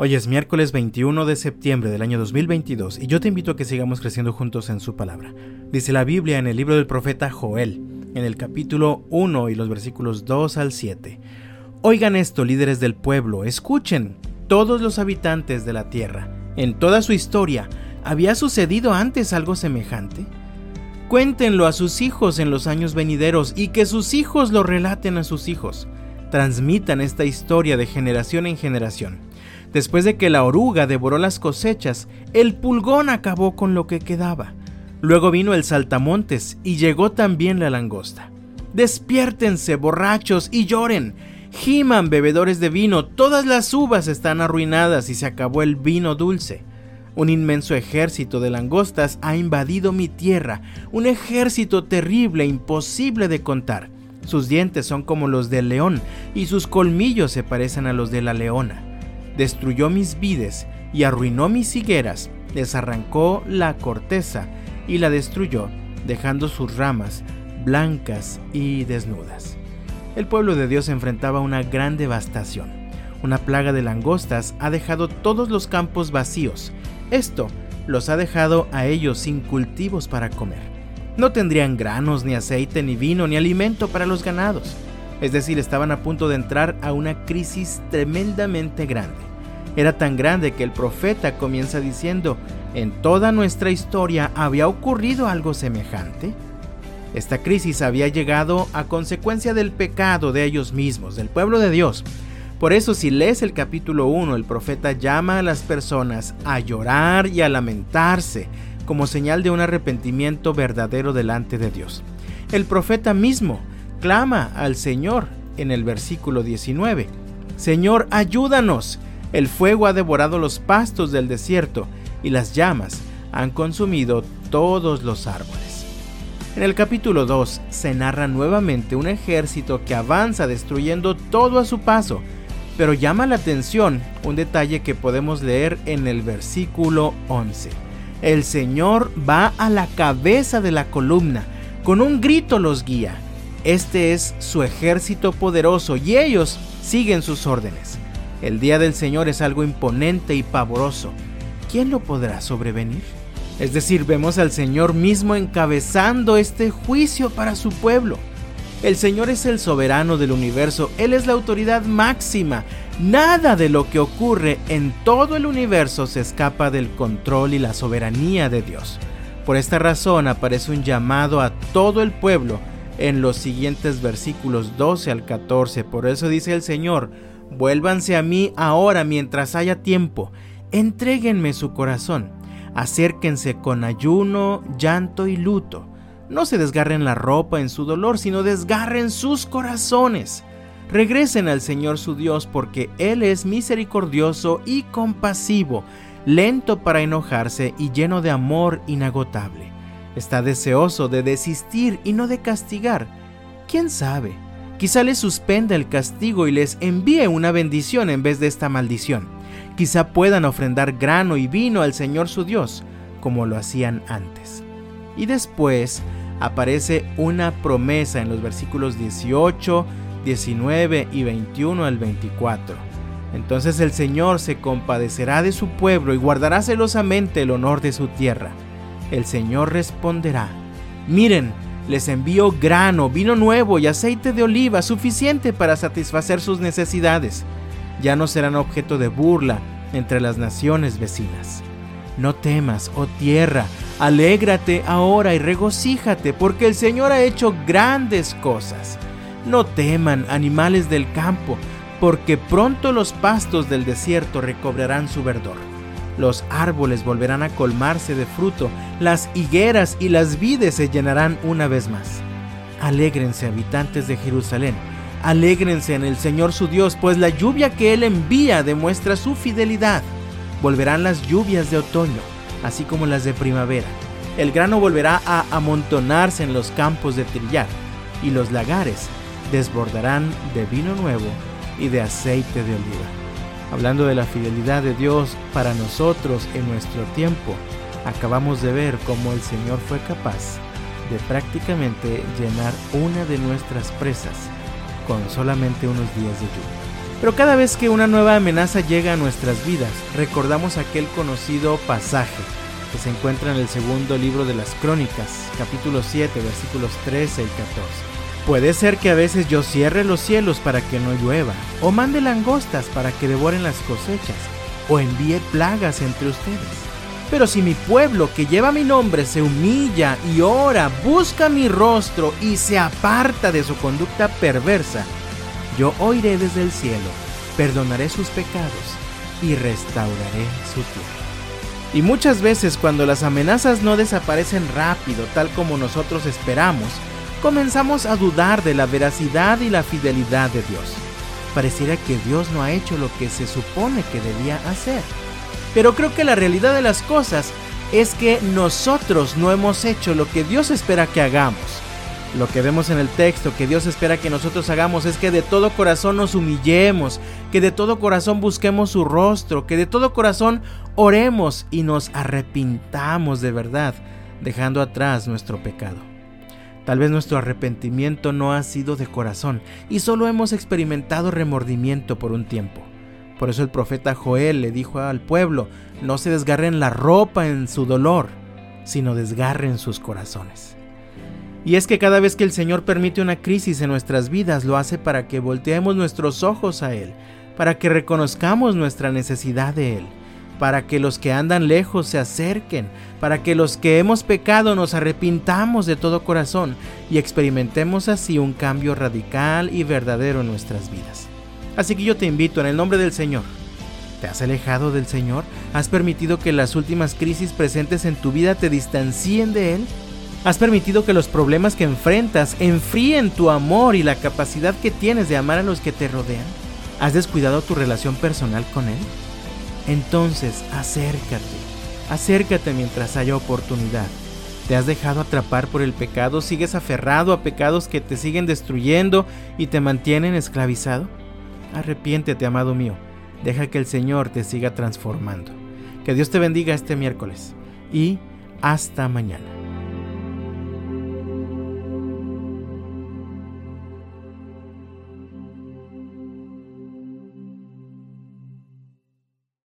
Hoy es miércoles 21 de septiembre del año 2022 y yo te invito a que sigamos creciendo juntos en su palabra. Dice la Biblia en el libro del profeta Joel, en el capítulo 1 y los versículos 2 al 7. Oigan esto, líderes del pueblo, escuchen, todos los habitantes de la tierra. En toda su historia, ¿había sucedido antes algo semejante? Cuéntenlo a sus hijos en los años venideros y que sus hijos lo relaten a sus hijos. Transmitan esta historia de generación en generación Después de que la oruga devoró las cosechas, el pulgón acabó con lo que quedaba. Luego vino el saltamontes y llegó también la langosta. Despiértense, borrachos, y lloren. Giman, bebedores de vino, todas las uvas están arruinadas y se acabó el vino dulce. Un inmenso ejército de langostas ha invadido mi tierra, un ejército terrible, imposible de contar. Sus dientes son como los del león y sus colmillos se parecen a los de la leona destruyó mis vides y arruinó mis higueras, les arrancó la corteza y la destruyó, dejando sus ramas blancas y desnudas. El pueblo de Dios enfrentaba una gran devastación. Una plaga de langostas ha dejado todos los campos vacíos. Esto los ha dejado a ellos sin cultivos para comer. No tendrían granos, ni aceite, ni vino, ni alimento para los ganados. Es decir, estaban a punto de entrar a una crisis tremendamente grande. Era tan grande que el profeta comienza diciendo, ¿en toda nuestra historia había ocurrido algo semejante? Esta crisis había llegado a consecuencia del pecado de ellos mismos, del pueblo de Dios. Por eso si lees el capítulo 1, el profeta llama a las personas a llorar y a lamentarse como señal de un arrepentimiento verdadero delante de Dios. El profeta mismo clama al Señor en el versículo 19, Señor, ayúdanos, el fuego ha devorado los pastos del desierto y las llamas han consumido todos los árboles. En el capítulo 2 se narra nuevamente un ejército que avanza destruyendo todo a su paso, pero llama la atención un detalle que podemos leer en el versículo 11. El Señor va a la cabeza de la columna, con un grito los guía. Este es su ejército poderoso y ellos siguen sus órdenes. El día del Señor es algo imponente y pavoroso. ¿Quién lo podrá sobrevenir? Es decir, vemos al Señor mismo encabezando este juicio para su pueblo. El Señor es el soberano del universo, Él es la autoridad máxima. Nada de lo que ocurre en todo el universo se escapa del control y la soberanía de Dios. Por esta razón aparece un llamado a todo el pueblo en los siguientes versículos 12 al 14. Por eso dice el Señor, Vuélvanse a mí ahora mientras haya tiempo. Entréguenme su corazón. Acérquense con ayuno, llanto y luto. No se desgarren la ropa en su dolor, sino desgarren sus corazones. Regresen al Señor su Dios porque Él es misericordioso y compasivo, lento para enojarse y lleno de amor inagotable. Está deseoso de desistir y no de castigar. ¿Quién sabe? Quizá les suspenda el castigo y les envíe una bendición en vez de esta maldición. Quizá puedan ofrendar grano y vino al Señor su Dios, como lo hacían antes. Y después aparece una promesa en los versículos 18, 19 y 21 al 24. Entonces el Señor se compadecerá de su pueblo y guardará celosamente el honor de su tierra. El Señor responderá, miren, les envío grano, vino nuevo y aceite de oliva suficiente para satisfacer sus necesidades. Ya no serán objeto de burla entre las naciones vecinas. No temas, oh tierra, alégrate ahora y regocíjate, porque el Señor ha hecho grandes cosas. No teman, animales del campo, porque pronto los pastos del desierto recobrarán su verdor. Los árboles volverán a colmarse de fruto, las higueras y las vides se llenarán una vez más. Alégrense habitantes de Jerusalén, alégrense en el Señor su Dios, pues la lluvia que Él envía demuestra su fidelidad. Volverán las lluvias de otoño, así como las de primavera. El grano volverá a amontonarse en los campos de trillar, y los lagares desbordarán de vino nuevo y de aceite de oliva hablando de la fidelidad de Dios para nosotros en nuestro tiempo, acabamos de ver cómo el Señor fue capaz de prácticamente llenar una de nuestras presas con solamente unos días de lluvia. Pero cada vez que una nueva amenaza llega a nuestras vidas, recordamos aquel conocido pasaje que se encuentra en el segundo libro de las Crónicas, capítulo 7, versículos 13 y 14. Puede ser que a veces yo cierre los cielos para que no llueva, o mande langostas para que devoren las cosechas, o envíe plagas entre ustedes. Pero si mi pueblo que lleva mi nombre se humilla y ora, busca mi rostro y se aparta de su conducta perversa, yo oiré desde el cielo, perdonaré sus pecados y restauraré su tierra. Y muchas veces cuando las amenazas no desaparecen rápido, tal como nosotros esperamos, comenzamos a dudar de la veracidad y la fidelidad de Dios. Pareciera que Dios no ha hecho lo que se supone que debía hacer. Pero creo que la realidad de las cosas es que nosotros no hemos hecho lo que Dios espera que hagamos. Lo que vemos en el texto que Dios espera que nosotros hagamos es que de todo corazón nos humillemos, que de todo corazón busquemos su rostro, que de todo corazón oremos y nos arrepintamos de verdad, dejando atrás nuestro pecado. Tal vez nuestro arrepentimiento no ha sido de corazón y solo hemos experimentado remordimiento por un tiempo. Por eso el profeta Joel le dijo al pueblo, no se desgarren la ropa en su dolor, sino desgarren sus corazones. Y es que cada vez que el Señor permite una crisis en nuestras vidas, lo hace para que volteemos nuestros ojos a Él, para que reconozcamos nuestra necesidad de Él, para que los que andan lejos se acerquen, para que los que hemos pecado nos arrepintamos de todo corazón y experimentemos así un cambio radical y verdadero en nuestras vidas. Así que yo te invito en el nombre del Señor. ¿Te has alejado del Señor? ¿Has permitido que las últimas crisis presentes en tu vida te distancien de Él? ¿Has permitido que los problemas que enfrentas enfríen tu amor y la capacidad que tienes de amar a los que te rodean? ¿Has descuidado tu relación personal con Él? Entonces, acércate, acércate mientras haya oportunidad. ¿Te has dejado atrapar por el pecado? ¿Sigues aferrado a pecados que te siguen destruyendo y te mantienen esclavizado? Arrepiéntete, amado mío. Deja que el Señor te siga transformando. Que Dios te bendiga este miércoles y hasta mañana.